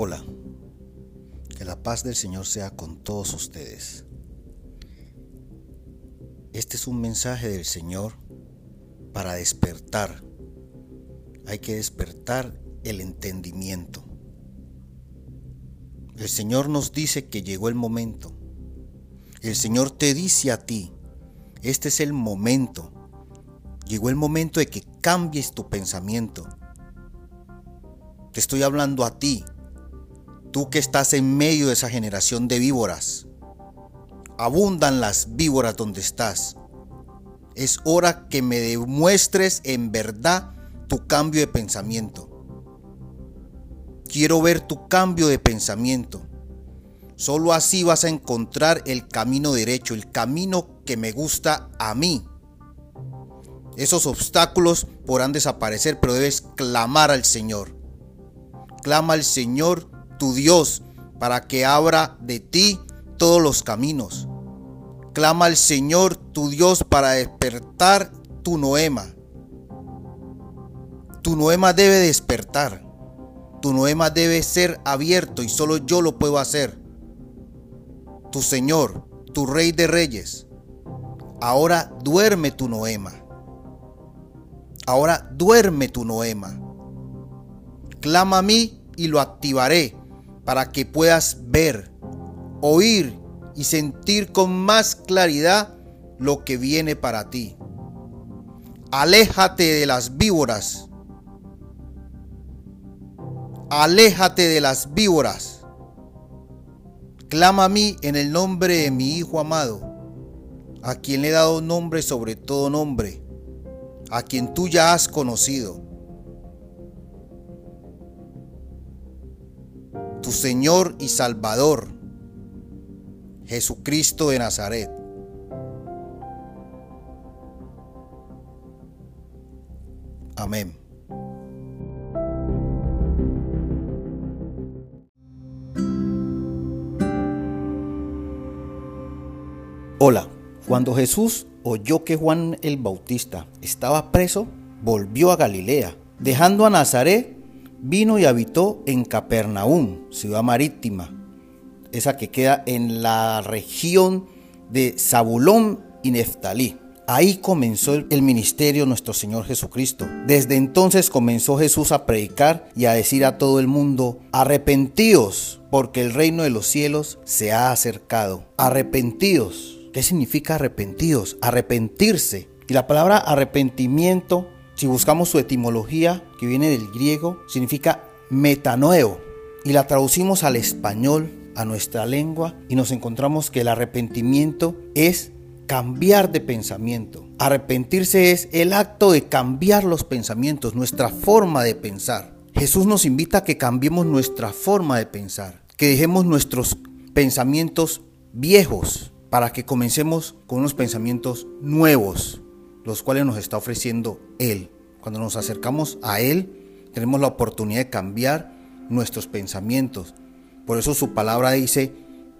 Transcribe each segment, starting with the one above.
Hola, que la paz del Señor sea con todos ustedes. Este es un mensaje del Señor para despertar. Hay que despertar el entendimiento. El Señor nos dice que llegó el momento. El Señor te dice a ti, este es el momento. Llegó el momento de que cambies tu pensamiento. Te estoy hablando a ti, Tú que estás en medio de esa generación de víboras, abundan las víboras donde estás. Es hora que me demuestres en verdad tu cambio de pensamiento. Quiero ver tu cambio de pensamiento. Solo así vas a encontrar el camino derecho, el camino que me gusta a mí. Esos obstáculos podrán desaparecer, pero debes clamar al Señor. Clama al Señor tu Dios para que abra de ti todos los caminos. Clama al Señor tu Dios para despertar tu noema. Tu noema debe despertar. Tu noema debe ser abierto y solo yo lo puedo hacer. Tu Señor, tu Rey de Reyes. Ahora duerme tu noema. Ahora duerme tu noema. Clama a mí y lo activaré para que puedas ver, oír y sentir con más claridad lo que viene para ti. Aléjate de las víboras. Aléjate de las víboras. Clama a mí en el nombre de mi Hijo amado, a quien le he dado nombre sobre todo nombre, a quien tú ya has conocido tu Señor y Salvador, Jesucristo de Nazaret. Amén. Hola, cuando Jesús oyó que Juan el Bautista estaba preso, volvió a Galilea, dejando a Nazaret vino y habitó en Capernaum, ciudad marítima, esa que queda en la región de Zabulón y Neftalí. Ahí comenzó el ministerio nuestro Señor Jesucristo. Desde entonces comenzó Jesús a predicar y a decir a todo el mundo, arrepentíos, porque el reino de los cielos se ha acercado. Arrepentíos. ¿Qué significa arrepentidos? Arrepentirse. Y la palabra arrepentimiento si buscamos su etimología, que viene del griego, significa metanoeo, y la traducimos al español, a nuestra lengua, y nos encontramos que el arrepentimiento es cambiar de pensamiento. Arrepentirse es el acto de cambiar los pensamientos, nuestra forma de pensar. Jesús nos invita a que cambiemos nuestra forma de pensar, que dejemos nuestros pensamientos viejos para que comencemos con unos pensamientos nuevos, los cuales nos está ofreciendo Él. Cuando nos acercamos a Él, tenemos la oportunidad de cambiar nuestros pensamientos. Por eso su palabra dice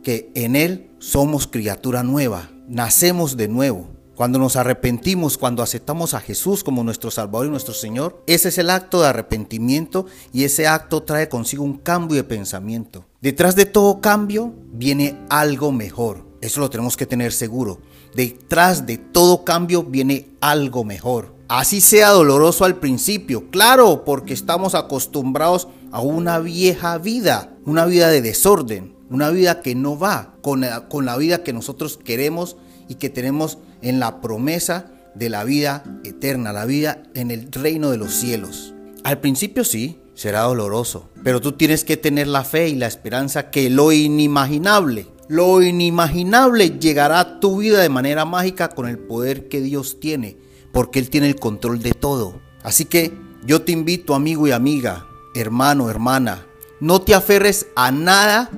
que en Él somos criatura nueva, nacemos de nuevo. Cuando nos arrepentimos, cuando aceptamos a Jesús como nuestro Salvador y nuestro Señor, ese es el acto de arrepentimiento y ese acto trae consigo un cambio de pensamiento. Detrás de todo cambio viene algo mejor. Eso lo tenemos que tener seguro. Detrás de todo cambio viene algo mejor. Así sea doloroso al principio, claro, porque estamos acostumbrados a una vieja vida, una vida de desorden, una vida que no va con la, vida que nosotros queremos y que tenemos en la promesa de la vida eterna, la vida en el reino de los cielos. Al principio sí, será doloroso, pero tú tienes que tener la fe y la esperanza que lo inimaginable, lo inimaginable llegará a tu vida de manera mágica con el poder que Dios tiene, porque Él tiene el control de todo. Así que yo te invito, amigo y amiga, hermano, hermana, no te aferres a nada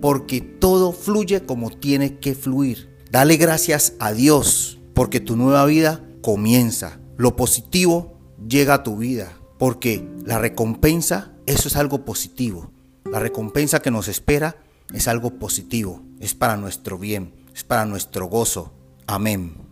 porque todo fluye como tiene que fluir. Dale gracias a Dios porque tu nueva vida comienza. Lo positivo llega a tu vida porque la recompensa, eso es algo positivo. La recompensa que nos espera es algo positivo, es para nuestro bien, es para nuestro gozo. Amén.